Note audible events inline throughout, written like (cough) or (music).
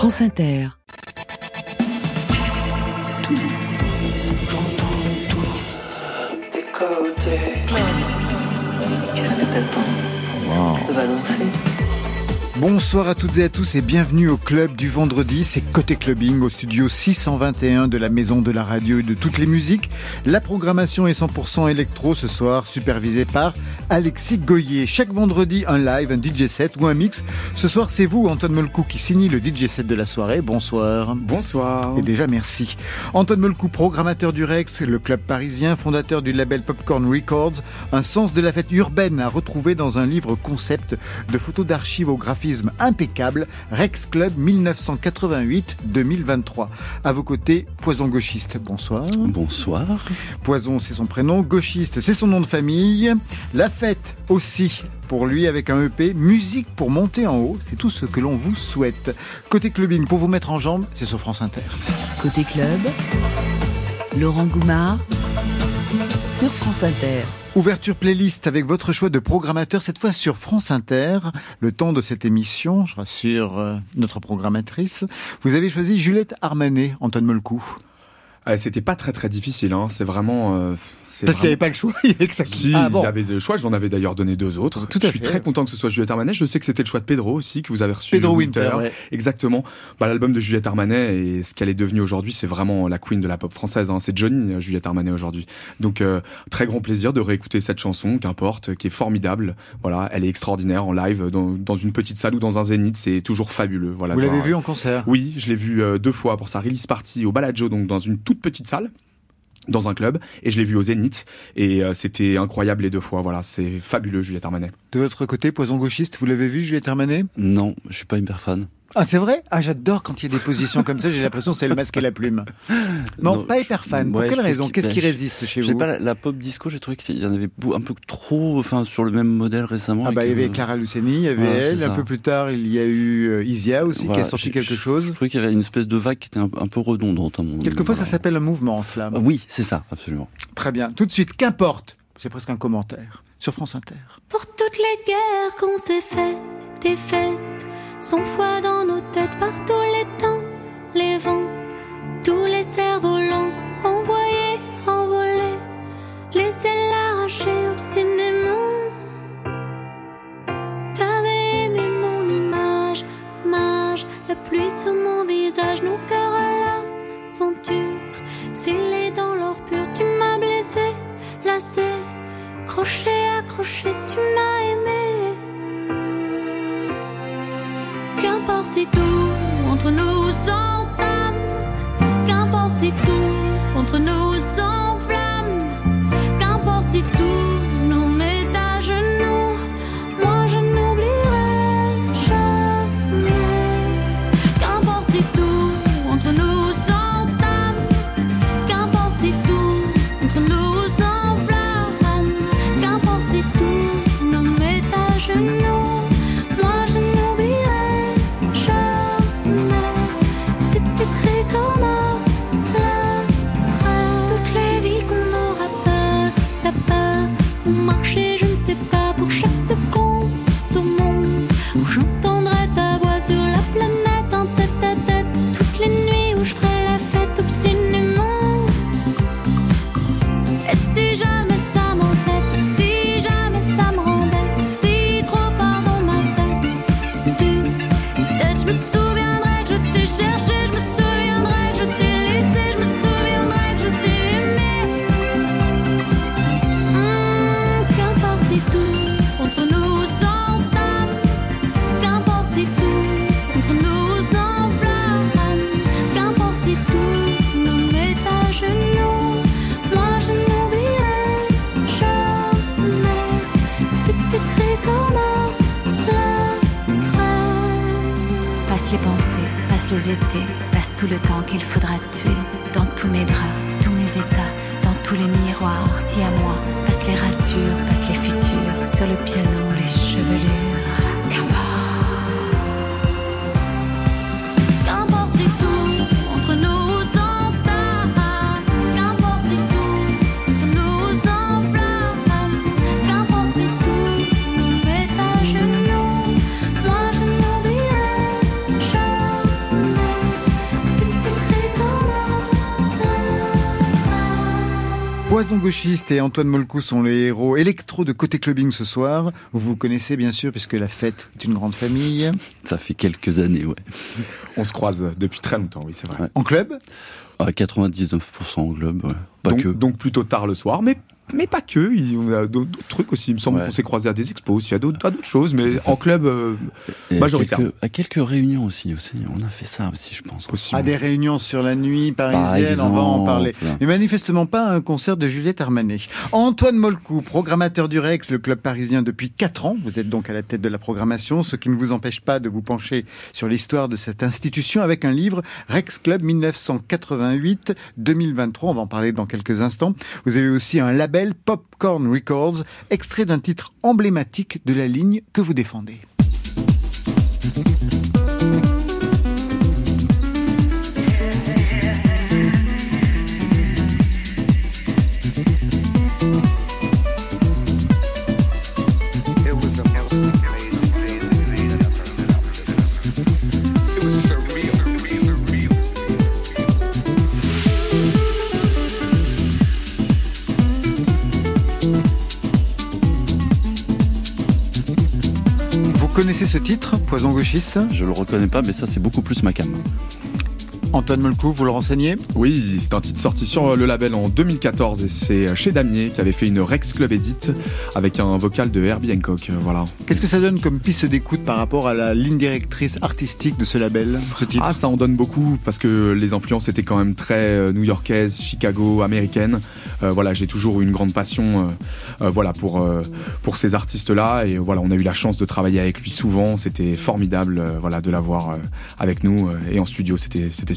France Inter. Tout, j'entends tout, des côtés. Qu'est-ce que t'attends? On va danser. Bonsoir à toutes et à tous et bienvenue au club du vendredi. C'est Côté Clubbing au studio 621 de la Maison de la Radio et de toutes les musiques. La programmation est 100% électro ce soir, supervisée par Alexis Goyer. Chaque vendredi, un live, un DJ set ou un mix. Ce soir, c'est vous, Antoine Molcou, qui signe le DJ set de la soirée. Bonsoir. Bonsoir. Et déjà, merci. Antoine Molcou, programmateur du Rex, le club parisien, fondateur du label Popcorn Records, un sens de la fête urbaine à retrouver dans un livre concept de photos d'archives au graphisme impeccable, Rex Club 1988-2023. À vos côtés, Poison Gauchiste. Bonsoir. Bonsoir. Poison, c'est son prénom. Gauchiste, c'est son nom de famille. La fête aussi pour lui avec un EP Musique pour monter en haut. C'est tout ce que l'on vous souhaite. Côté clubbing, pour vous mettre en jambe, c'est sur France Inter. Côté club, Laurent Goumard sur France Inter. Ouverture playlist avec votre choix de programmateur, cette fois sur France Inter. Le temps de cette émission, je rassure euh, notre programmatrice. Vous avez choisi Juliette Armanet, Antoine Molcou. Ah, C'était pas très très difficile, hein. c'est vraiment... euh, Parce qu'il n'y avait pas le choix, (laughs) il y avait que ça. Si, Ah, bon. il avait des choix, j'en avais d'ailleurs donné deux autres. Tout à je suis fait. très content que ce soit Juliette Armanet. Je sais que c'était le choix de Pedro aussi, que vous avez reçu. Pedro Winter, ouais. Exactement. Bah, L'album de Juliette Armanet et ce qu'elle est devenue aujourd'hui, c'est vraiment la queen de la pop française. hein. C'est Johnny, euh, Juliette Armanet aujourd'hui. Donc, euh, très grand plaisir de réécouter cette chanson, qu'importe, qui est formidable. Voilà, elle est extraordinaire en live, dans, dans une petite salle ou dans un zénith, c'est toujours fabuleux. Voilà, Vous l'avez vu en concert Oui, je l'ai vu euh, deux fois pour sa release party au Balajo, donc dans une toute petite salle dans un club et je l'ai vu au Zénith et euh, c'était incroyable les deux fois voilà c'est fabuleux Juliette Armanet De votre côté, Poison Gauchiste, vous l'avez vu, Juliette Armanet? Non, je suis pas hyper fan. Ah, c'est vrai? Ah, j'adore quand il y a des positions comme ça, j'ai l'impression que c'est le masque et la plume. (laughs) Non, Non, pas hyper fan. Pour ouais, quelle raison? qu'il- Qu'est-ce qui je- résiste chez J'ai vous? pas la, la pop disco, j'ai trouvé qu'il y en avait un peu trop, enfin sur le même modèle récemment. Ah bah il y avait Clara Luciani, il y avait Ouais, elle, un peu plus tard il y a eu euh, Isia aussi Voilà, qui a sorti quelque chose. Je trouvais qu'il y avait une espèce de vague qui était un, un peu redondante à mon. Quelquefois ça s'appelle un mouvement cela. Ah Oui, c'est ça, absolument. Très bien, tout de suite, qu'importe, c'est presque un commentaire sur France Inter. Pour toutes les guerres qu'on s'est faites, des fêtes, sans foi dans nos têtes, par tous les temps, les vents, tous les cerfs-volants, envoyés, envolés, laissez l'arracher obstinément. T'avais aimé mon image, mage, la pluie sur mon visage, nos cœurs à l'aventure, scellés dans l'or pur, tu m'as blessé, lassé. Crochet, accroché, tu m'as aimé. Qu'importe si tout entre nous s'entame. Qu'importe si tout entre nous s'enflamme. Qu'importe si tout Gauchiste et Antoine Molcou sont les héros électro de Côté Clubbing ce soir. Vous vous connaissez bien sûr puisque la fête est une grande famille. Ça fait quelques années, ouais. On se croise depuis très longtemps, oui, c'est vrai. Ouais. En club? À 99% en globe, ouais. Pas donc, que. donc plutôt tard le soir, mais mais pas que. Il y a d'autres trucs aussi. Il me semble Ouais. qu'on s'est croisé à des expos aussi, à d'autres à d'autres choses, mais en club euh, majoritaire. quelques, à quelques réunions aussi, aussi. On a fait ça aussi, je pense. possible. À des réunions sur la nuit Par parisienne, on va en parler. Mais manifestement pas un concert de Juliette Armanet. Antoine Molcou, programmateur du Rex, le club parisien depuis 4 ans. Vous êtes donc à la tête de la programmation, ce qui ne vous empêche pas de vous pencher sur l'histoire de cette institution avec un livre Rex Club 1988-2023. On va en parler dans quelques instants. Vous avez aussi un label Popcorn Records, extrait d'un titre emblématique de la ligne que vous défendez. Connaissez ce titre, Poison Gauchiste? Je le reconnais pas, mais ça, c'est beaucoup plus ma cam. Antoine Molcou, vous le renseignez Oui, c'est un titre sorti sur le label en 2014 et c'est chez Damier qui avait fait une Rex Club Edit avec un vocal de Herbie Hancock. euh, Voilà. Qu'est-ce que ça donne comme piste d'écoute par rapport à la ligne directrice artistique de ce label, ce titre Ah, ça en donne beaucoup parce que les influences étaient quand même très euh, new-yorkaises, Chicago, américaines. Euh, voilà, j'ai toujours eu une grande passion, euh, euh, voilà, pour pour ces artistes-là et voilà, on a eu la chance de travailler avec lui souvent. C'était formidable, voilà, de l'avoir avec nous et en studio. C'était c'était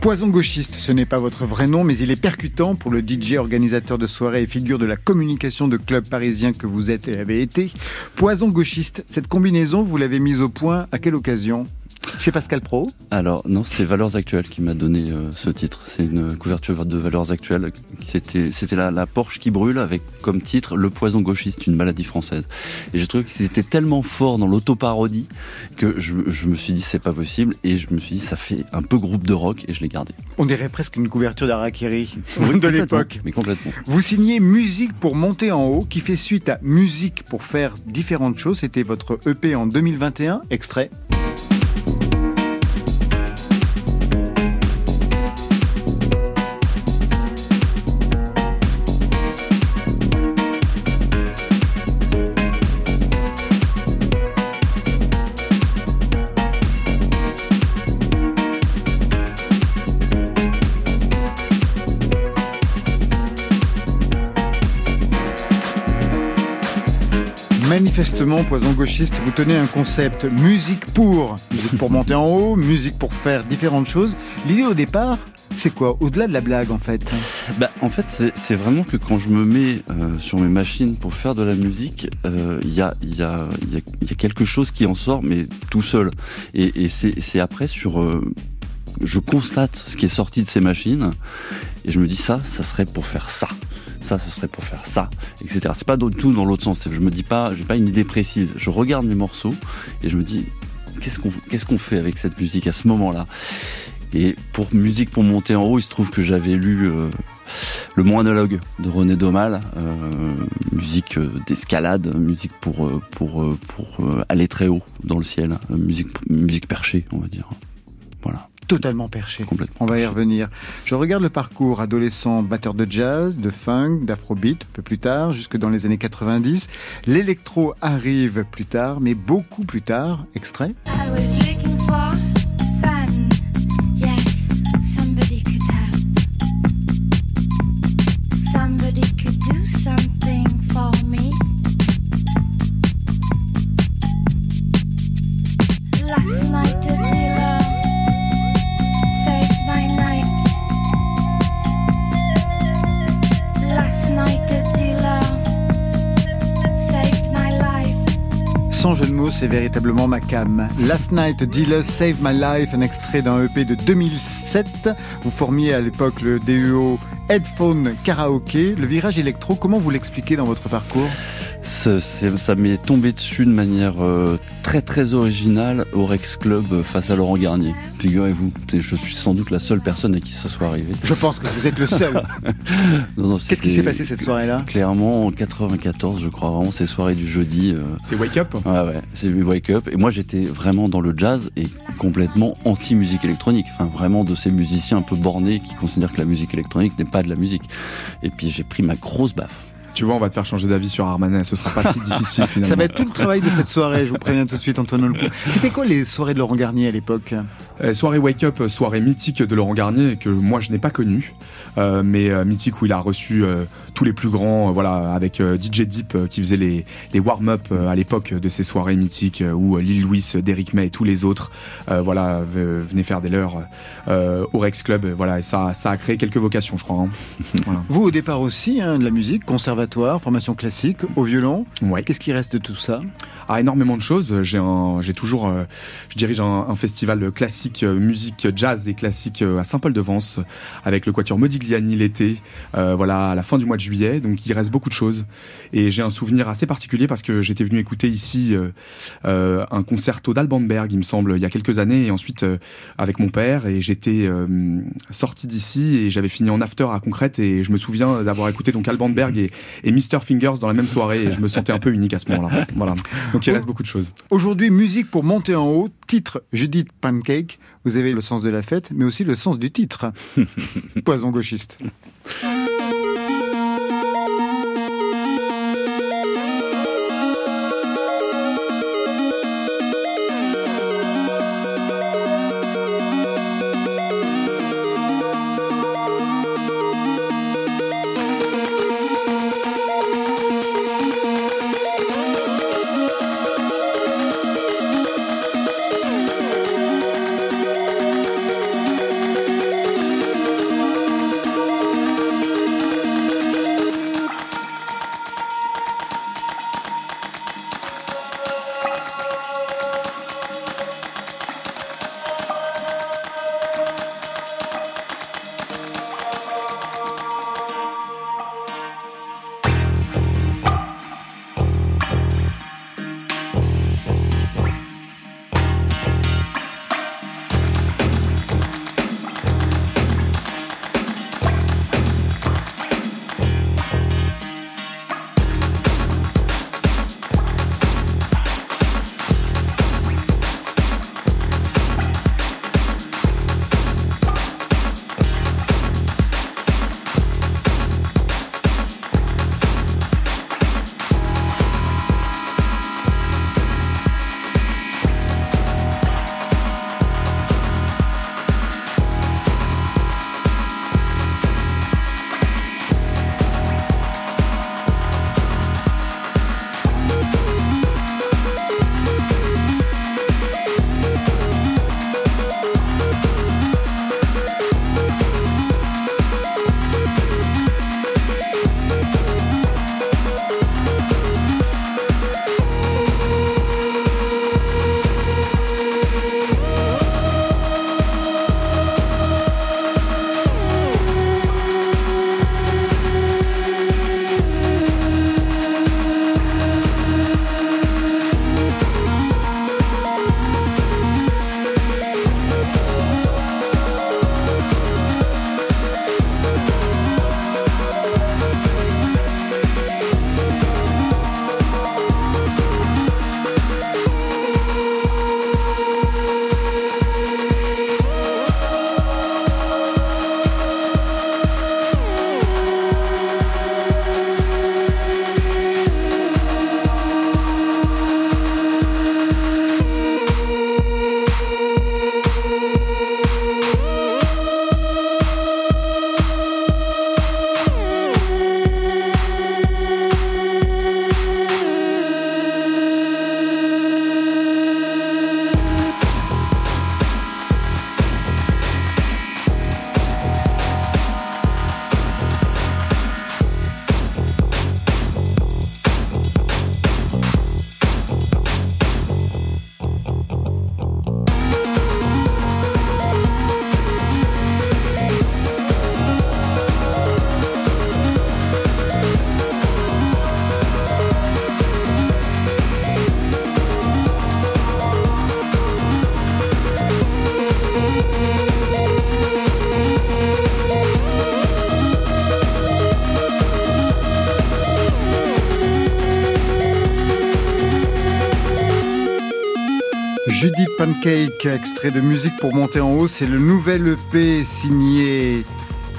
Poison Gauchiste, ce n'est pas votre vrai nom, mais il est percutant pour le DJ organisateur de soirée et figure de la communication de club parisien que vous êtes et avez été. Poison Gauchiste, cette combinaison, vous l'avez mise au point à quelle occasion? Chez Pascal Pro Alors, non, c'est Valeurs Actuelles qui m'a donné euh, ce titre. C'est une couverture de Valeurs Actuelles. C'était, c'était la, la Porsche qui brûle avec comme titre Le poison gauchiste, une maladie française. Et j'ai trouvé que c'était tellement fort dans l'autoparodie que je, je me suis dit c'est pas possible. Et je me suis dit ça fait un peu groupe de rock et je l'ai gardé. On dirait presque une couverture d'Arakiri Oui, (laughs) de l'époque. Mais complètement. Vous signez Musique pour monter en haut, qui fait suite à Musique pour faire différentes choses. C'était votre EP en 2021, extrait. Manifestement, Poison Gauchiste, vous tenez un concept musique pour, musique pour monter en haut, musique pour faire différentes choses. L'idée au départ, c'est quoi? Au-delà de la blague, en fait Bah, en fait, c'est vraiment que quand je me mets euh, sur mes machines pour faire de la musique, euh, il y, a, il y, a, quelque chose qui en sort, mais tout seul. Et, c'est après sur... euh, je constate ce qui est sorti de ces machines, et je me dis ça, ça serait pour faire ça. Ça, ce serait pour faire ça, etc. C'est pas du tout dans l'autre sens. Je me dis pas, j'ai pas une idée précise. Je regarde mes morceaux et je me dis, qu'est-ce qu'on fait avec cette musique à ce moment-là? Et pour musique pour monter en haut, il se trouve que j'avais lu euh, le monologue de René Daumal, euh, musique euh, d'escalade, musique pour aller très haut dans le ciel, musique musique perchée, on va dire. Voilà, Totalement perché. complètement. On va y revenir. Je regarde le parcours adolescent batteur de jazz, de funk, d'afrobeat, un peu plus tard, jusque dans les années 90. L'électro arrive plus tard, mais beaucoup plus tard. Extrait. I was C'est véritablement ma cam. Last Night Dealer Save My Life, un extrait d'un EP de 2007. Vous formiez à l'époque le DEO Headphone Karaoke. Le virage électro, comment vous l'expliquez dans votre parcours? C'est- ça m'est tombé dessus de manière euh, très très originale au Rex Club euh, face à Laurent Garnier. Figurez-vous, C'est- je suis sans doute la seule personne à qui ça soit arrivé. Je pense que vous êtes le seul. (laughs) Qu'est-ce qui s'est passé cette soirée-là? Clairement en 94, je crois vraiment ces soirées du jeudi. euh, C'est Wake Up? Ouais, ouais, c'est Wake Up. Et moi, j'étais vraiment dans le jazz et complètement anti-musique électronique. Enfin, vraiment de ces musiciens un peu bornés qui considèrent que la musique électronique n'est pas de la musique. Et puis, j'ai pris ma grosse baffe. Tu vois, on va te faire changer d'avis sur Armanet, ce sera pas si difficile finalement. (laughs) Ça va être tout le travail de cette soirée, je vous préviens tout de suite, Antoine Olcourt. C'était quoi les soirées de Laurent Garnier à l'époque? Euh, soirée Wake Up, euh, soirée mythique de Laurent Garnier que moi je n'ai pas connue, euh, mais euh, mythique où il a reçu tous les plus grands, voilà, avec DJ Deep qui faisait les, les warm-up à l'époque de ces soirées mythiques où Lil Louis, Derrick May et tous les autres, voilà, venaient faire des leurs au Rex Club, voilà, et ça, ça a créé quelques vocations, je crois. hein. (laughs) Voilà. Vous au départ aussi, hein, de la musique, conservatoire, formation classique, au violon. Ouais. Qu'est-ce qui reste de tout ça? Ah, énormément de choses. J'ai toujours, euh, je dirige un, un festival classique, euh, musique jazz et classique euh, à Saint-Paul-de-Vence avec le Quatuor Modigliani l'été, voilà, à la fin du mois de juillet. Donc il reste beaucoup de choses. Et j'ai un souvenir assez particulier parce que j'étais venu écouter ici un concerto d'Alban Berg, il me semble, il y a quelques années, et ensuite avec mon père. Et j'étais sorti d'ici et j'avais fini en after à Concrète. Et je me souviens d'avoir écouté donc Alban Berg et, et Mr Fingers dans la même soirée. Et je me sentais un peu unique à ce (laughs) moment-là. Voilà. Donc il reste beaucoup de choses. Aujourd'hui, musique pour monter en haut, titre Judith Pancake. Vous avez le sens de la fête, mais aussi le sens du titre. (laughs) Poison gauchiste. Extrait de musique pour monter en haut, c'est le nouvel EP signé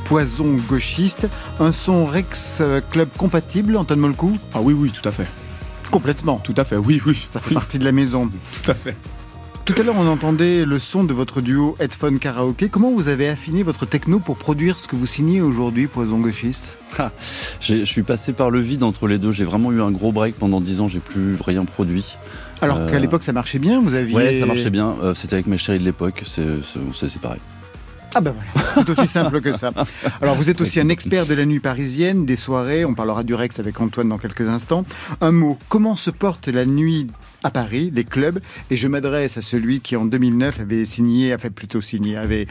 Poison Gauchiste, un son Rex Club compatible, Antoine Molcou Ah oui, oui, tout à fait. Complètement. Tout à fait, oui, oui. Ça fait partie de la maison. (laughs) Tout à fait. Tout à l'heure, on entendait le son de votre duo Headphone Karaoke. Comment vous avez affiné votre techno pour produire ce que vous signez aujourd'hui, Poison Gauchiste? J'ai- Je suis passé par le vide entre les deux. J'ai vraiment eu un gros break pendant 10 ans. J'ai plus rien produit. Alors Euh, qu'à l'époque, ça marchait bien, vous aviez... Ouais, ça marchait bien. Euh, C'était avec ma chérie de l'époque. C'est pareil. Ah ben voilà, c'est aussi simple que ça. Alors vous êtes aussi un expert de la nuit parisienne, des soirées, on parlera du Rex avec Antoine dans quelques instants. Un mot, comment se porte la nuit à Paris, les clubs? Et je m'adresse à celui qui en 2009 avait signé, enfin plutôt signé, avait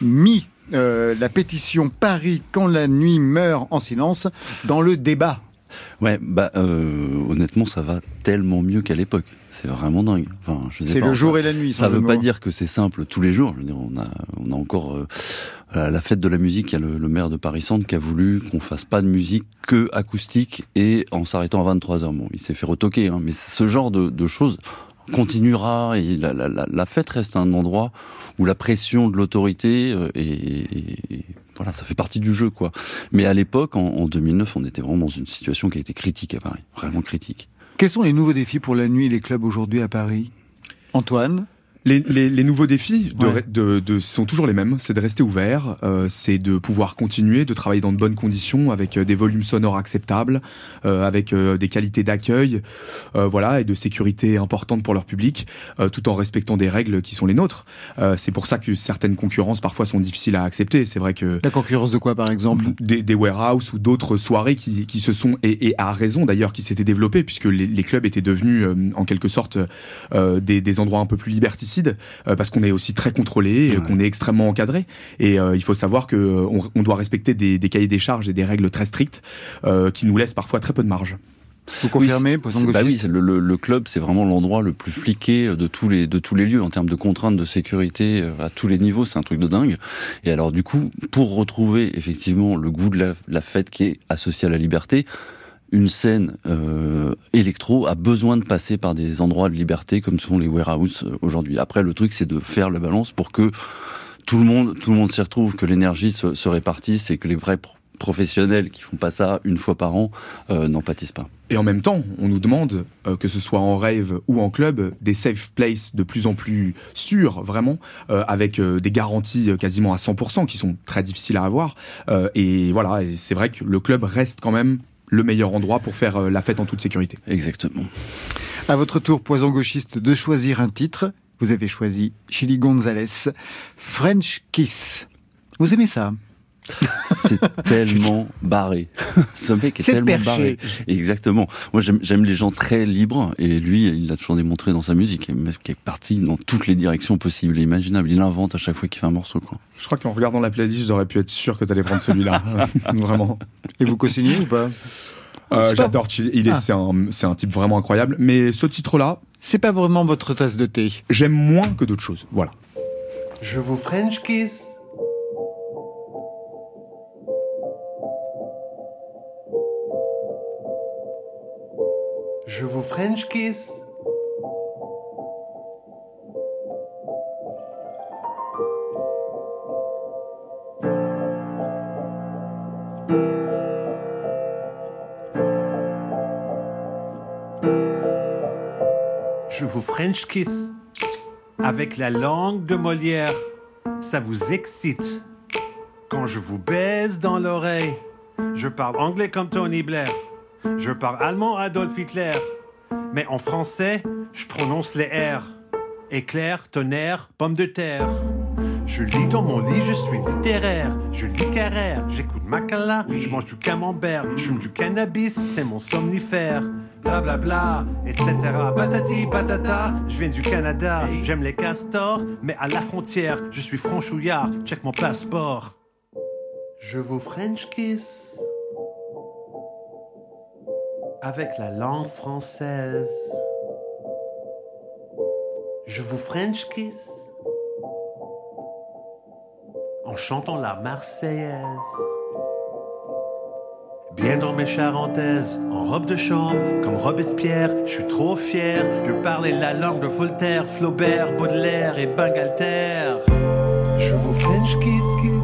mis euh, la pétition Paris quand la nuit meurt en silence dans le débat. Ouais, bah euh, honnêtement, ça va tellement mieux qu'à l'époque. C'est vraiment dingue. Enfin, C'est le jour et la nuit. Ça sans veut pas dire que c'est simple tous les jours. Je veux dire, on a, on a encore euh, à la fête de la musique. Il y a le, le maire de Paris Centre qui a voulu qu'on fasse pas de musique que acoustique et en s'arrêtant à 23 h Bon, il s'est fait retoquer, hein, mais ce genre de, de choses continuera et la, la, la, la fête reste un endroit où la pression de l'autorité euh, et, et- et voilà, ça fait partie du jeu, quoi. Mais à l'époque, en, en 2009, on était vraiment dans une situation qui a été critique à Paris, vraiment critique. Quels sont les nouveaux défis pour la nuit et les clubs aujourd'hui à Paris? Antoine? Les, les- les nouveaux défis de, Ouais. de- de- sont toujours les mêmes. C'est de rester ouvert, euh, c'est de pouvoir continuer, de travailler dans de bonnes conditions, avec euh, des volumes sonores acceptables, euh, avec euh, des qualités d'accueil, euh, voilà, et de sécurité importantes pour leur public, euh, tout en respectant des règles qui sont les nôtres. Euh, c'est pour ça que certaines concurrences parfois sont difficiles à accepter. C'est vrai que La concurrence de quoi par exemple? Des, des warehouses ou d'autres soirées qui, qui se sont et, et à raison d'ailleurs qui s'étaient développées puisque les, les clubs étaient devenus euh, en quelque sorte euh, des, des endroits un peu plus liberticides euh, parce qu'on est aussi très contrôlé, et Ouais. qu'on est extrêmement encadré et euh, il faut savoir que euh, on, on doit respecter des, des cahiers des charges et des règles très strictes qui nous laissent parfois très peu de marge. Vous confirmez Oui, bah oui, le, le- le club, c'est vraiment l'endroit le plus fliqué de tous les de tous les lieux en termes de contraintes de sécurité à tous les niveaux. C'est un truc de dingue. Et alors du coup, pour retrouver effectivement le goût de la, la fête qui est associé à la liberté, une scène euh, électro a besoin de passer par des endroits de liberté comme sont les warehouses euh, aujourd'hui. Après, le truc, c'est de faire la balance pour que tout le monde tout le monde s'y retrouve, que l'énergie se, se répartisse et que les vrais pro- professionnels qui font pas ça une fois par an euh, n'en pâtissent pas. Et en même temps, on nous demande, que ce soit en rave ou en club, des safe places de plus en plus sûrs, vraiment, avec des garanties quasiment à 100% qui sont très difficiles à avoir. Et voilà, c'est vrai que le club reste quand même le meilleur endroit pour faire euh, la fête en toute sécurité. Exactement. À votre tour, Poison Gauchiste, de choisir un titre. Vous avez choisi Chili Gonzalez, French Kiss. Vous aimez ça? C'est tellement barré. Ce mec est, tellement perché. barré. Exactement. Moi, j'aime les gens très libres et lui, il l'a toujours démontré dans sa musique. Qui est parti dans toutes les directions possibles et imaginables. Il invente à chaque fois qu'il fait un morceau, quoi. Je crois qu'en regardant la playlist, j'aurais pu être sûr que tu allais prendre celui-là. (laughs) vraiment. Et vous co-signez ou pas? Euh, J'adore. Il est, Ah. c'est un, c'est un type vraiment incroyable. Mais ce titre-là, C'est pas vraiment votre tasse de thé. j'aime moins que d'autres choses. Voilà. Je vous French kiss. Je vous French kiss. Je vous French kiss. Avec la langue de Molière, ça vous excite. Quand je vous baise dans l'oreille, je parle anglais comme Tony Blair. Je parle allemand Adolf Hitler. Mais en français, je prononce les R. Éclair, tonnerre, pomme de terre. Je lis dans mon lit, je suis littéraire. Je lis Carrère, j'écoute Macala, je mange du camembert, je fume du cannabis, c'est mon somnifère. Bla bla bla, etc. Patati patata, je viens du Canada. J'aime les castors, mais à la frontière, je suis franchouillard. Check mon passeport. Je vous French kiss avec la langue française. Je vous French kiss en chantant la Marseillaise. Bien dans mes charentaises, en robe de chambre, comme Robespierre, je suis trop fier de parler la langue de Voltaire, Flaubert, Baudelaire et Bangalter. Je vous French kiss.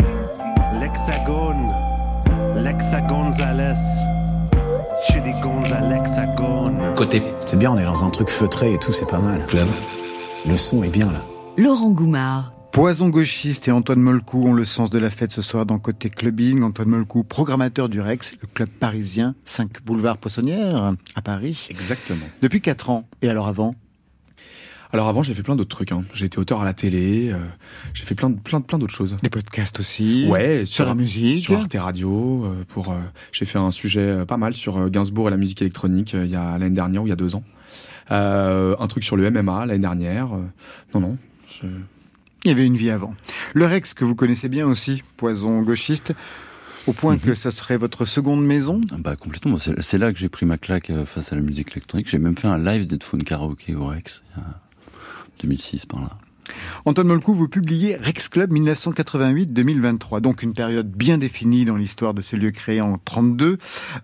L'hexagone, Chili Gonzalexagone. Côté. C'est bien, on est dans un truc feutré et tout, c'est pas mal. Club. Le son est bien là. Laurent Goumard. Poison gauchiste et Antoine Molcou ont le sens de la fête ce soir dans Côté Clubbing. Antoine Molcou, programmateur du Rex, le club parisien, 5 boulevard Poissonnière, à Paris. Exactement. Depuis 4 ans. Et alors avant Alors avant, j'ai fait plein d'autres trucs. hein. J'ai été auteur à la télé. euh, j'ai fait plein, de- plein, de- plein d'autres choses. Des podcasts aussi. Ouais, Sur la musique. sur Arte Radio. euh, pour, euh, j'ai fait un sujet euh, pas mal sur euh, Gainsbourg et la musique électronique euh, il y a l'année dernière ou il y a deux ans. Euh, un truc sur le MMA l'année dernière. euh, non, non. je- Il y avait une vie avant. Le Rex, que vous connaissez bien aussi, Poison gauchiste, au point que ça serait votre seconde maison? Ah Bah complètement. C'est là que j'ai pris ma claque face à la musique électronique. J'ai même fait un live d'Headphone Karaoke au Rex, il y a 2006 par là. Antoine Molcou, vous publiez Rex Club 1988-2023, donc une période bien définie dans l'histoire de ce lieu créé en 32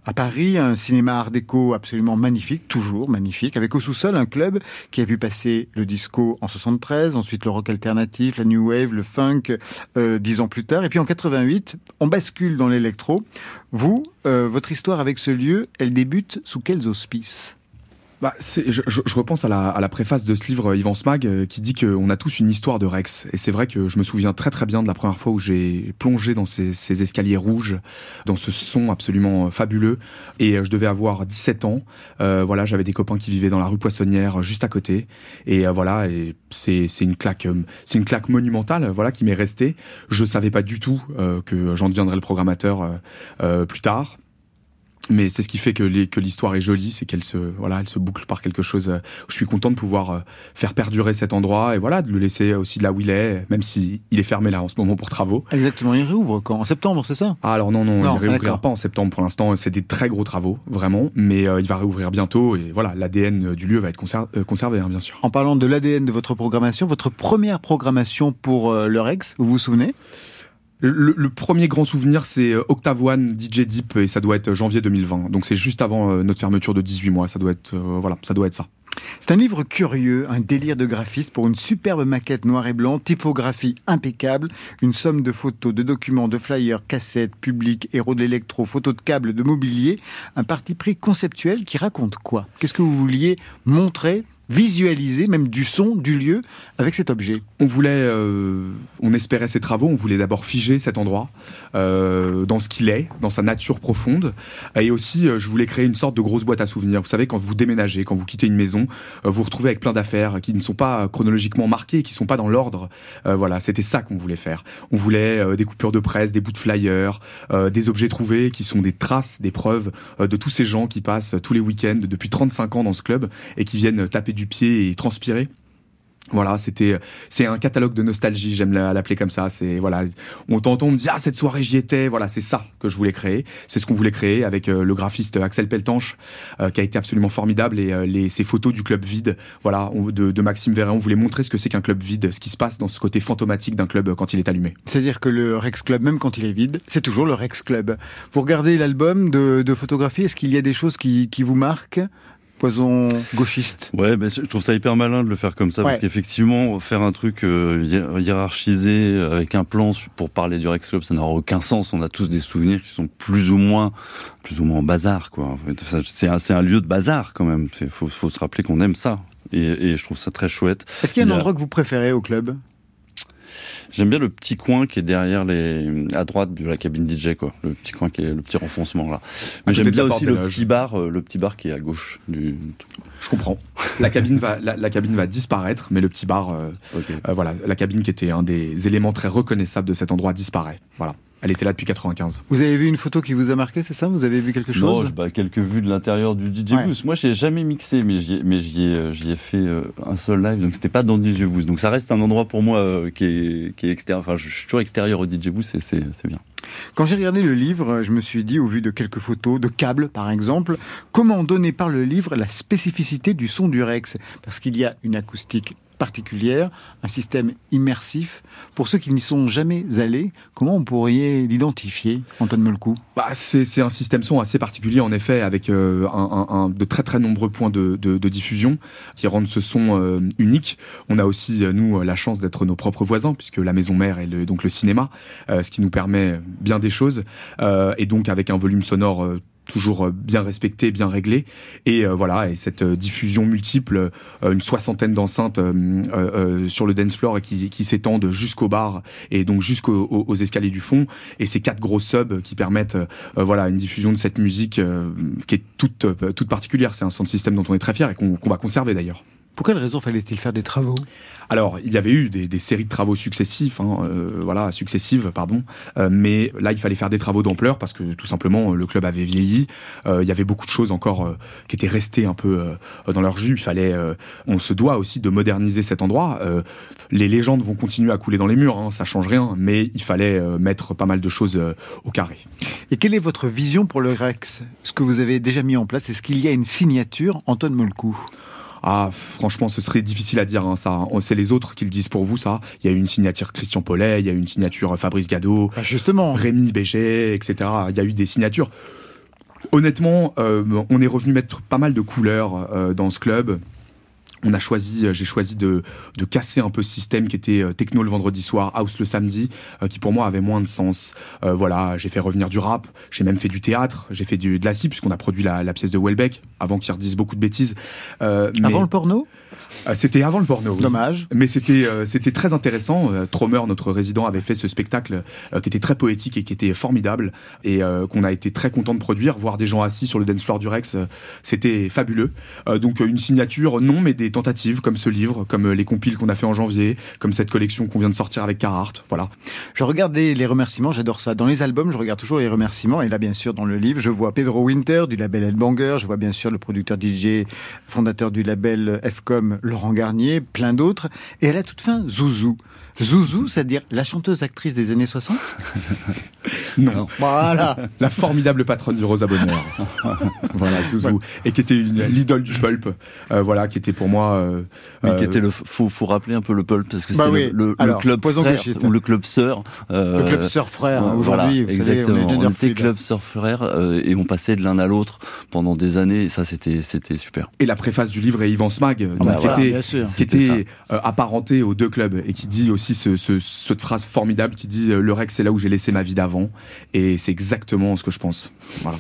à Paris, un cinéma art déco absolument magnifique, toujours magnifique, avec au sous-sol un club qui a vu passer le disco en 73, ensuite le rock alternatif, la new wave, le funk euh, dix ans plus tard, et puis en 88, on bascule dans l'électro. Vous, euh, votre histoire avec ce lieu, elle débute sous quels auspices? Bah, je, je- repense à la, à la préface de ce livre euh, Yvan Smag euh, qui dit qu'on a tous une histoire de Rex. Et c'est vrai que je me souviens très très bien de la première fois où j'ai plongé dans ces, ces escaliers rouges, dans ce son absolument euh, fabuleux. Et je devais avoir 17 ans. Euh, voilà, j'avais des copains qui vivaient dans la rue Poissonnière, juste à côté. Et voilà, et c'est une claque, c'est une claque monumentale, voilà, qui m'est restée. Je savais pas du tout euh, que j'en deviendrais le programmateur plus tard. Mais c'est ce qui fait que les- que l'histoire est jolie, c'est qu'elle se voilà, elle se boucle par quelque chose. euh, je suis content de pouvoir euh, faire perdurer cet endroit et voilà, de le laisser aussi là où il est, même si il est fermé là en ce moment pour travaux. Exactement, il réouvre quand? En septembre, c'est ça? Ah, alors non non, Non, il réouvrira d'accord. pas en septembre pour l'instant. C'est des très gros travaux vraiment, mais euh, il va réouvrir bientôt et voilà, l'ADN du lieu va être conser- euh, conservé hein, bien sûr. En parlant de l'ADN de votre programmation, votre première programmation pour euh, le Rex, vous vous souvenez? Le, premier grand souvenir, c'est euh, Octave DJ Deep et ça doit être janvier 2020. Donc c'est juste avant euh, notre fermeture de 18 mois. Ça doit être euh, voilà, ça doit être ça. C'est un livre curieux, un délire de graphiste pour une superbe maquette noir et blanc, typographie impeccable, une somme de photos, de documents, de flyers, cassettes, publics, héros de l'électro, photos de câbles, de mobilier, un parti pris conceptuel qui raconte quoi? Qu'est-ce que vous vouliez montrer? Visualiser même du son, du lieu avec cet objet On voulait, euh, on espérait ces travaux, on voulait d'abord figer cet endroit euh, dans ce qu'il est, dans sa nature profonde, et aussi euh, je voulais créer une sorte de grosse boîte à souvenirs. Vous savez, quand vous déménagez, quand vous quittez une maison, vous vous retrouvez avec plein d'affaires qui ne sont pas chronologiquement marquées, qui ne sont pas dans l'ordre. Voilà, c'était ça qu'on voulait faire. On voulait des coupures de presse, des bouts de flyers, des objets trouvés qui sont des traces, des preuves de tous ces gens qui passent tous les week-ends depuis 35 ans dans ce club et qui viennent taper du pied et transpirer. Voilà, c'était c'est un catalogue de nostalgie, j'aime la- l'appeler comme ça. C'est voilà, on t'entend, on me dit ah cette soirée j'y étais. Voilà, c'est ça que je voulais créer. C'est ce qu'on voulait créer avec euh, le graphiste Axel Peltanche, euh, qui a été absolument formidable et euh, les ces photos du club vide. Voilà, de, Maxime Vérin, on voulait montrer ce que c'est qu'un club vide, ce qui se passe dans ce côté fantomatique d'un club quand il est allumé. C'est-à-dire que le Rex Club, même quand il est vide, c'est toujours le Rex Club. Vous regardez l'album de, de photographie, est-ce qu'il y a des choses qui vous marquent? Poison gauchiste. Ouais, ben, je trouve ça hyper malin de le faire comme ça, Ouais. parce qu'effectivement, faire un truc euh, hiér- hiérarchisé avec un plan pour parler du Rex Club, ça n'aura aucun sens. On a tous des souvenirs qui sont plus ou moins, plus ou moins en bazar, quoi. C'est un, lieu de bazar quand même. Il faut, faut se rappeler qu'on aime ça. Et, et je trouve ça très chouette. Est-ce qu'il y a un a- endroit que vous préférez au club? J'aime bien le petit coin qui est derrière les, à droite de la cabine DJ, quoi. Le petit coin qui est le petit renfoncement là. Mais j'aime bien aussi le petit bar, euh, le petit bar qui est à gauche du. Je comprends. La cabine va la, la cabine va disparaître, mais le petit bar, euh, euh, voilà, la cabine qui était un des éléments très reconnaissables de cet endroit disparaît. Voilà, elle était là depuis 95. Vous avez vu une photo qui vous a marqué, c'est ça? Vous avez vu quelque Non, chose? j'ai pas quelques vues de l'intérieur du DJ Ouais. Booth. Moi, j'ai jamais mixé, mais j'y ai, euh, ai fait euh, un seul live, donc c'était pas dans le DJ Booth. Donc ça reste un endroit pour moi euh, qui est, qui est extérieur. Enfin, je suis toujours extérieur au DJ Booth, et c'est bien. Quand j'ai regardé le livre, je me suis dit, au vu de quelques photos, de câbles par exemple, comment donner par le livre la spécificité du son du Rex? Parce qu'il y a une acoustique particulière, un système immersif. Pour ceux qui n'y sont jamais allés, comment on pourrait l'identifier, Antoine Molcou? Bah, c'est un système son assez particulier en effet, avec euh, un, de très très nombreux points de, de- diffusion qui rendent ce son euh, unique. On a aussi euh, nous la chance d'être nos propres voisins puisque la maison mère est le, donc le cinéma, ce qui nous permet bien des choses et donc avec un volume sonore toujours euh, bien respecté, bien réglé, et euh, voilà, et cette euh, diffusion multiple, euh, une soixantaine d'enceintes euh, euh, sur le dance floor qui, qui s'étendent jusqu'au bar et donc jusqu'aux aux- escaliers du fond, et ces quatre gros subs qui permettent voilà une diffusion de cette musique qui est toute toute particulière. C'est un son de système dont on est très fier et qu'on va conserver d'ailleurs. Pour quelle raison fallait-il faire des travaux? Alors, il y avait eu des, des séries de travaux successifs, hein, euh, voilà, successives, pardon. Euh, mais là, il fallait faire des travaux d'ampleur parce que tout simplement, le club avait vieilli. Euh, il y avait beaucoup de choses encore euh, qui étaient restées un peu euh, dans leur jus. Il fallait, euh, on se doit aussi de moderniser cet endroit. Euh, les légendes vont continuer à couler dans les murs, hein, ça change rien. Mais il fallait euh, mettre pas mal de choses euh, au carré. Et quelle est votre vision pour le Rex? Ce que vous avez déjà mis en place, est-ce qu'il y a une signature, Antoine Molcou Ah, franchement, ce serait difficile à dire, hein, ça. On- C'est les autres qui le disent pour vous, ça. Il y a eu une signature Christian Paulet, il y a eu une signature euh, Fabrice Gado, Bah, Justement, Rémi Béget, etc. Il y a eu des signatures. Honnêtement, euh, on est revenu mettre pas mal de couleurs euh, dans ce club. On a choisi, euh, j'ai choisi de, de casser un peu ce système qui était euh, techno le vendredi soir, house le samedi, euh, qui pour moi avait moins de sens. Euh, voilà, j'ai fait revenir du rap, j'ai même fait du théâtre, j'ai fait du, de la scie puisqu'on a produit la, la pièce de Welbeck avant qu'il redise beaucoup de bêtises. Euh, mais- avant le porno? C'était avant le porno. oui. Dommage. Mais c'était euh, c'était très intéressant. Euh, Tromer, notre résident, avait fait ce spectacle euh, qui était très poétique et qui était formidable et euh, qu'on a été très content de produire. Voir des gens assis sur le dance floor du Rex, euh, c'était fabuleux. Euh, donc euh, une signature, non, mais des tentatives comme ce livre, comme euh, les compiles qu'on a fait en janvier, comme cette collection qu'on vient de sortir avec Carhartt. Voilà. Je regardais les remerciements, j'adore ça. Dans les albums, je regarde toujours les remerciements. Et là, bien sûr, dans le livre, je vois Pedro Winter du label Headbanger. Je vois bien sûr le producteur DJ, fondateur du label FCOM, Laurent Garnier, plein d'autres. Et à la toute fin, Zouzou. Zouzou, c'est-à-dire la chanteuse actrice des années 60 (laughs) Non. Voilà. (laughs) La formidable patronne du Rosa Bonheur. (laughs) voilà, Zouzou. Et qui était l'idole du pulp. Euh, voilà, qui était pour moi. euh, Mais euh, qui était le, faut, faut rappeler un peu le pulp parce que Bah c'était oui. le, le- le Alors, club frère ou le club sœur. euh, Le club Sœur Frère, euh, aujourd'hui, voilà, vous savez, on est exactement. on était club sœur frère euh, et on passait de l'un à l'autre pendant des années et ça c'était c'était super. Et la préface du livre est Yvan Smag, donc bah qui voilà, était, qui était euh, apparenté aux deux clubs et qui dit aussi ce, ce- cette phrase formidable qui dit euh, le Rex c'est là où j'ai laissé ma vie d'avant et c'est exactement ce que je pense. Voilà.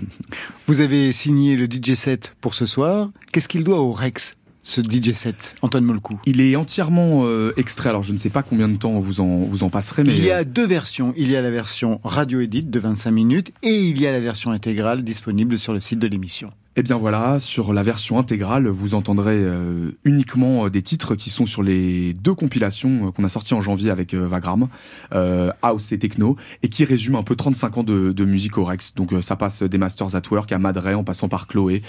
Vous avez signé le DJ set pour ce soir. Qu'est-ce qu'il doit au Rex ce DJ set, Antoine Molcou? Il est entièrement euh, extrait, alors je ne sais pas combien de temps vous en, vous en passerez, mais... Il y a deux versions. Il y a la version radio edit de 25 minutes et il y a la version intégrale disponible sur le site de l'émission. Eh bien voilà, sur la version intégrale, vous entendrez euh, uniquement euh, des titres qui sont sur les deux compilations euh, qu'on a sorties en janvier avec Vagram, House et Techno, et qui résument un peu 35 ans de, de musique au Rex. Donc ça passe des Masters at Work à Madray en passant par Chloé,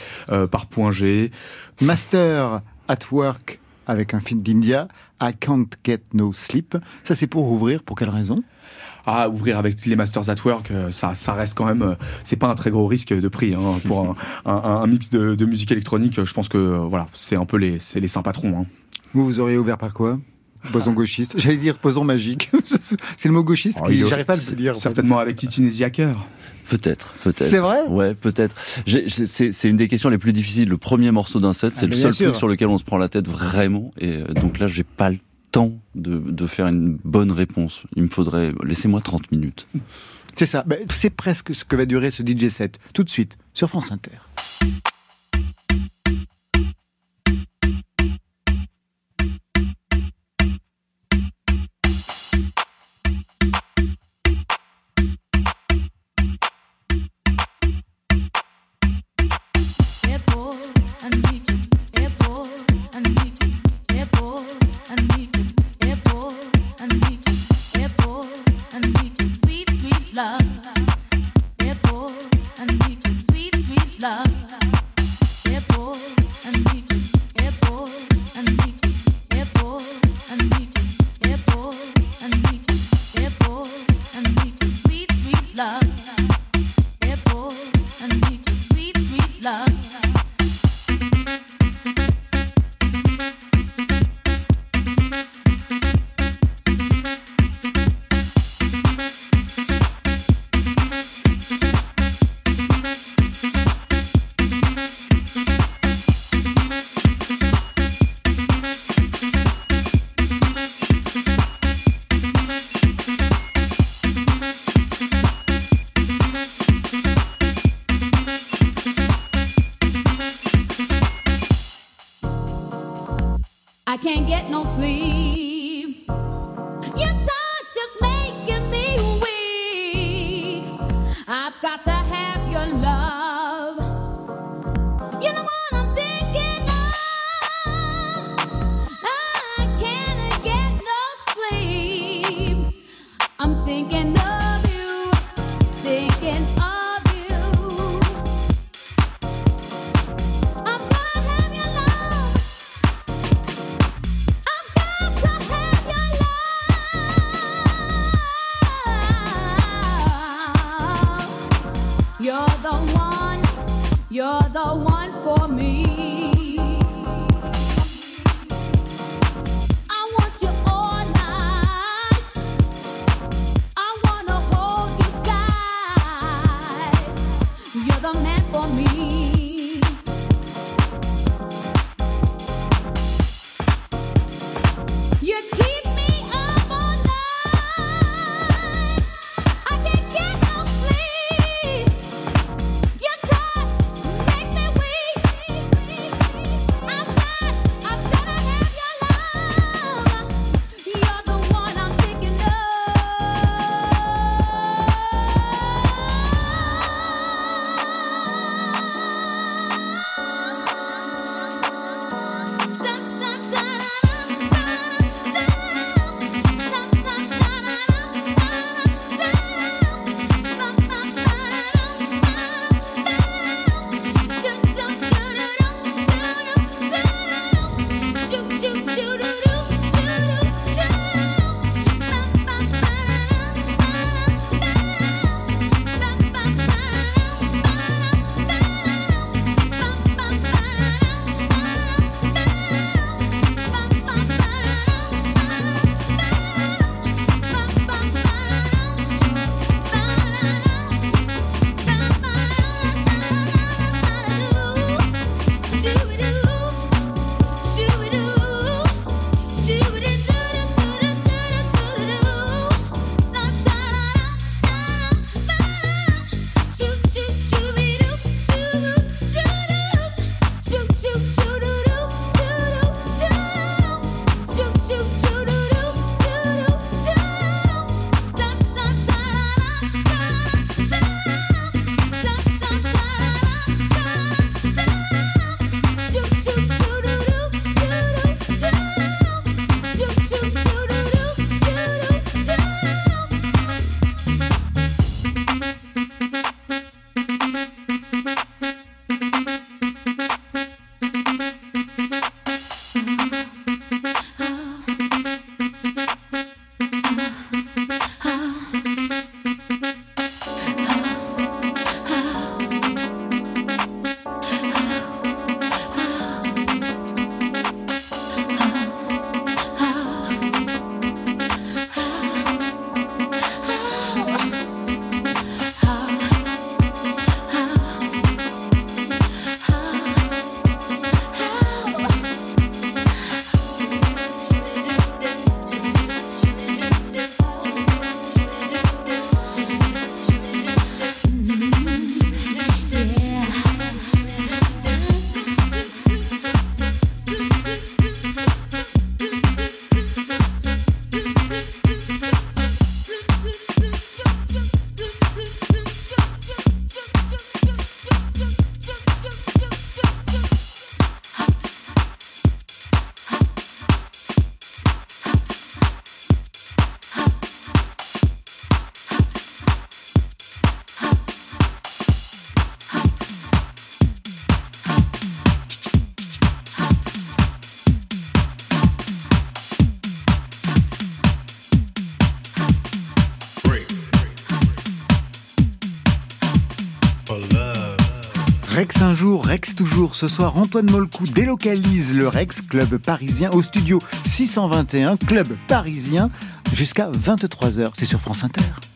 par Point G. Master at Work avec un feed d'India, I Can't Get No Sleep. Ça, c'est pour ouvrir. Pour quelle raison? Ah, ouvrir avec les Masters at Work, euh, ça, ça reste quand même, euh, c'est pas un très gros risque de prix hein, pour (laughs) un, un, un mix de, de musique électronique. Je pense que euh, voilà, c'est un peu les, c'est les saints patrons. Hein. Vous, vous auriez ouvert par quoi? Poson (laughs) gauchiste. J'allais dire poson magique. (laughs) c'est le mot gauchiste Oh, qui, j'arrive pas à le dire. en fait. Certainement avec Titinesia Hacker. Peut-être, peut-être. C'est vrai? Ouais, peut-être. C'est c'est une des questions les plus difficiles. Le premier morceau d'un set, Ah, c'est le seul sûr. truc sur lequel on se prend la tête vraiment. Et donc là, j'ai pas le temps de, de faire une bonne réponse. Il me faudrait, laissez-moi 30 minutes. C'est ça. Ben, c'est presque ce que va durer ce DJ set. Tout de suite, sur France Inter. Ce soir Antoine Molcou délocalise le Rex Club parisien au studio 621 Club parisien jusqu'à 23h. C'est sur France Inter.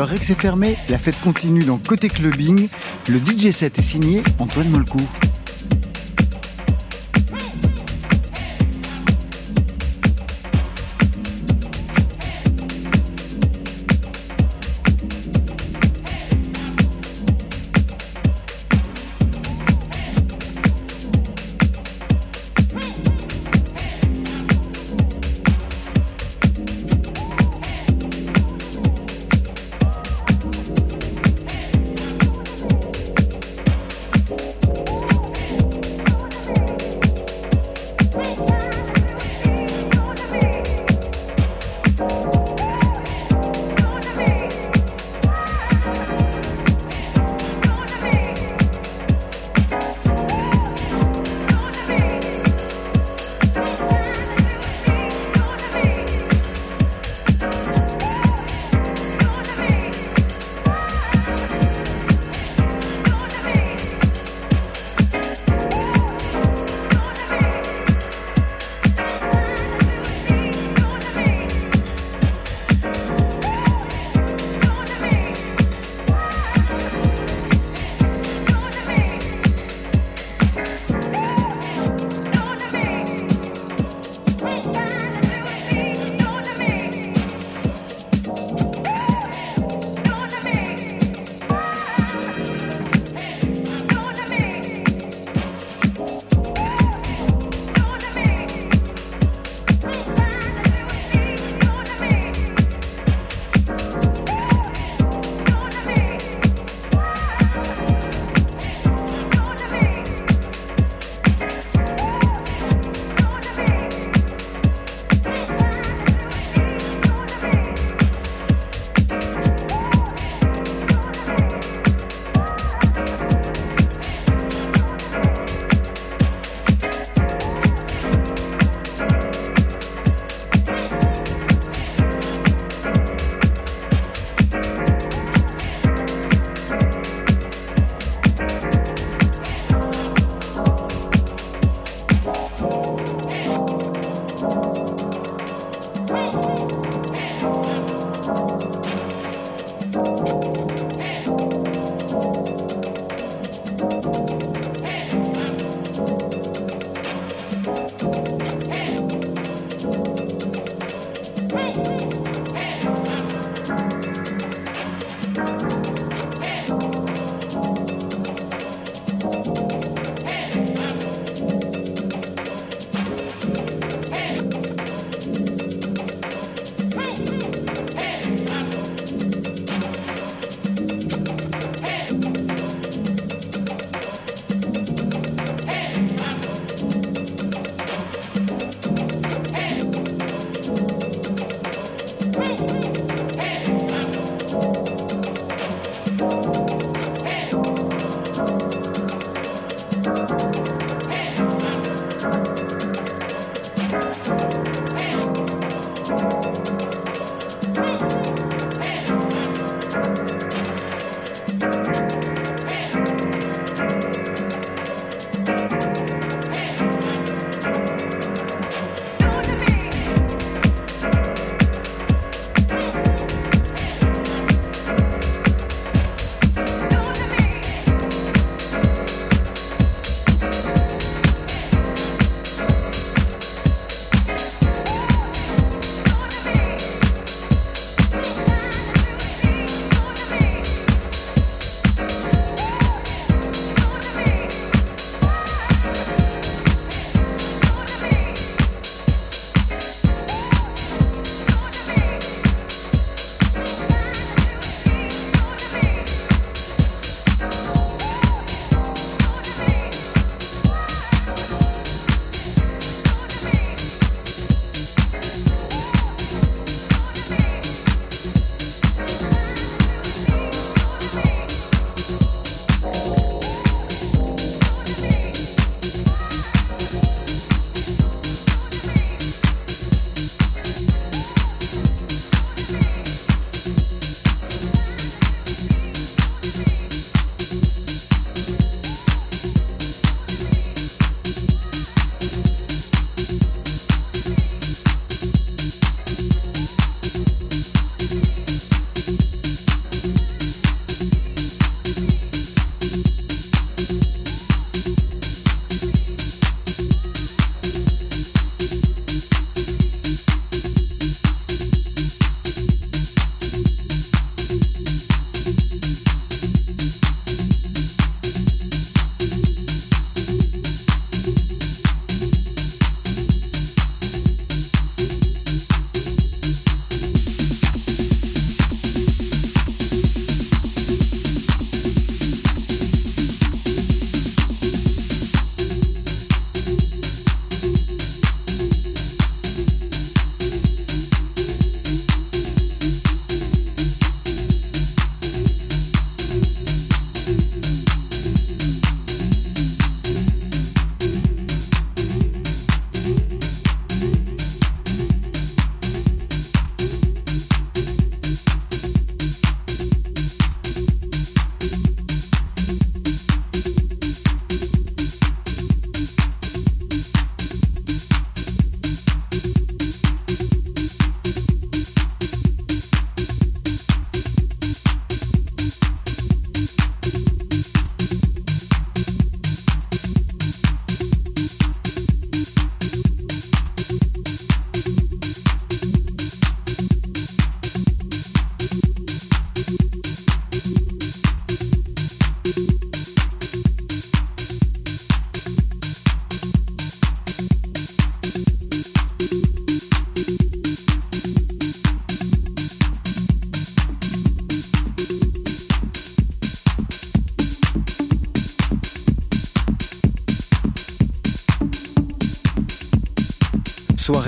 Le Rex est fermé, la fête continue dans Côté Clubbing. Le DJ set est signé Antoine Molcourt.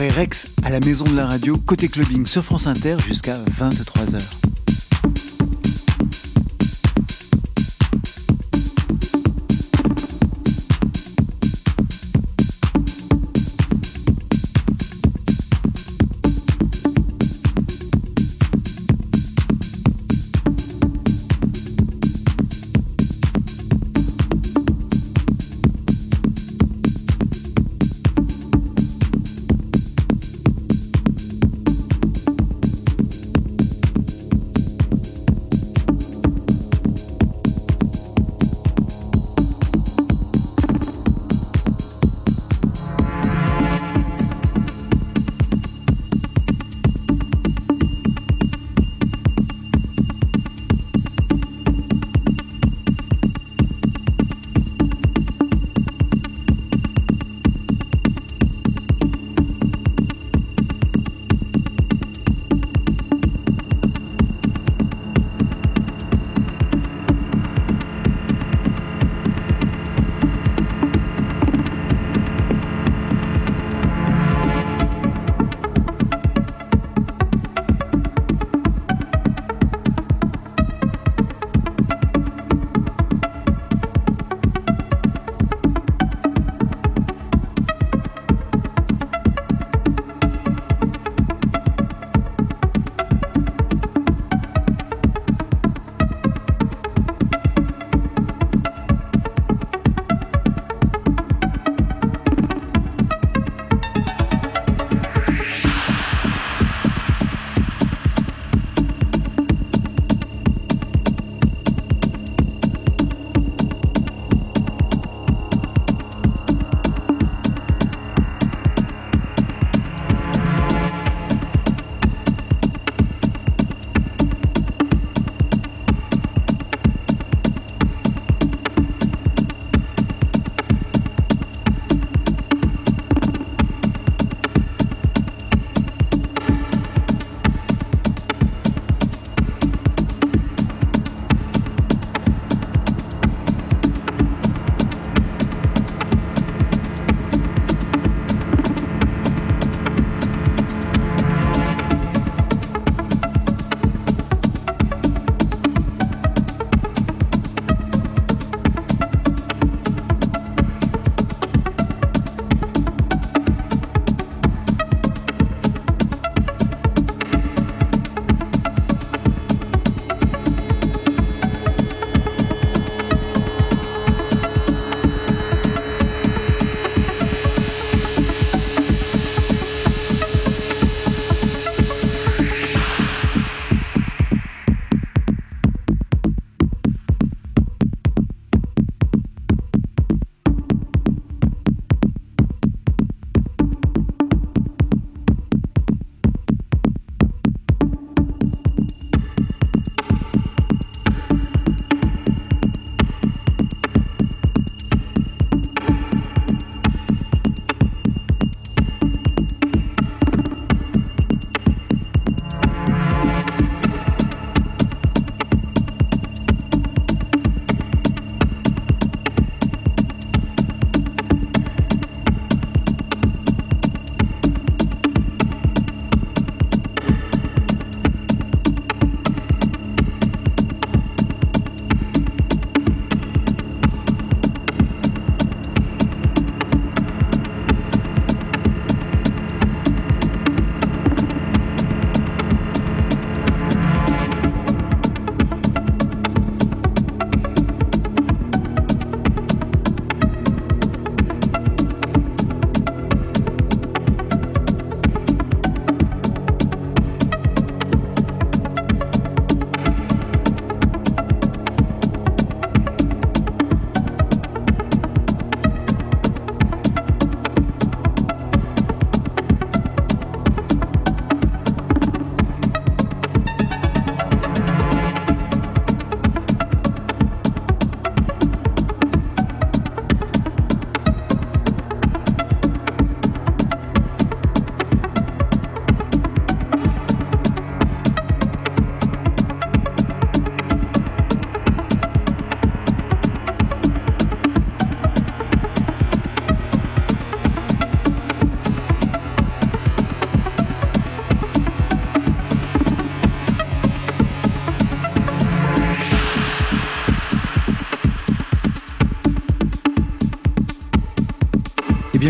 Rex à la maison de la radio, côté clubbing sur France Inter jusqu'à 23h.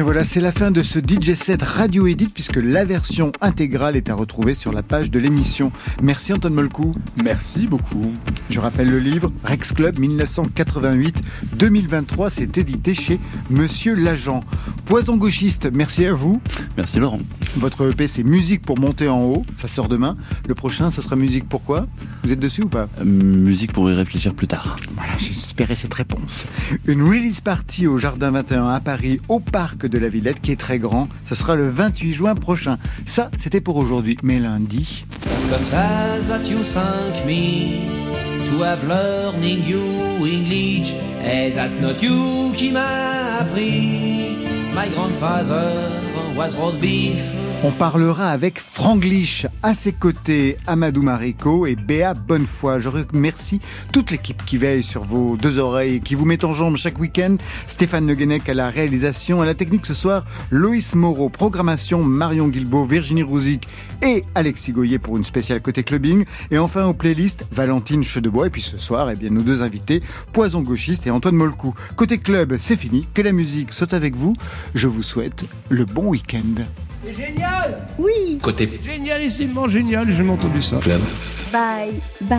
Bien voilà, c'est la fin de ce DJ set Radio Edit puisque la version intégrale est à retrouver sur la page de l'émission. Merci Antoine Molcou. Merci beaucoup. Je rappelle le livre Rex Club 1988-2023, c'est édité chez Monsieur l'Agent. Poison gauchiste, merci à vous. Merci Laurent. Votre EP c'est Musique pour monter en haut, ça sort demain. Le prochain, ça sera Musique pourquoi Vous êtes dessus ou pas? Euh, musique pour y réfléchir plus tard. Voilà, j'espérais cette réponse. Une release party au Jardin 21 à Paris, au parc de la Villette, qui est très grand. Ce sera le 28 juin prochain. Ça, c'était pour aujourd'hui. Mais lundi, Comme ça that you thank me to have learning you English that's not you m'a appris. My grandfather was roast beef. On parlera avec Franglish à ses côtés, Amadou Marico et Béa Bonnefoy. Je remercie toute l'équipe qui veille sur vos deux oreilles, qui vous met en jambe chaque week-end. Stéphane Le Guenec à la réalisation, à la technique ce soir, Loïs Moreau, programmation, Marion Guilbault, Virginie Rouzic et Alexis Goyer pour une spéciale côté clubbing. Et enfin aux playlists, Valentine Chedebois. Et puis ce soir, eh bien, nos deux invités, Poison Gauchiste et Antoine Molcou. Côté club, c'est fini. Que la musique saute avec vous. Je vous souhaite le bon week-end. C'est génial Oui Côté Génialissimement génial, j'ai entendu ça. Bye, bye.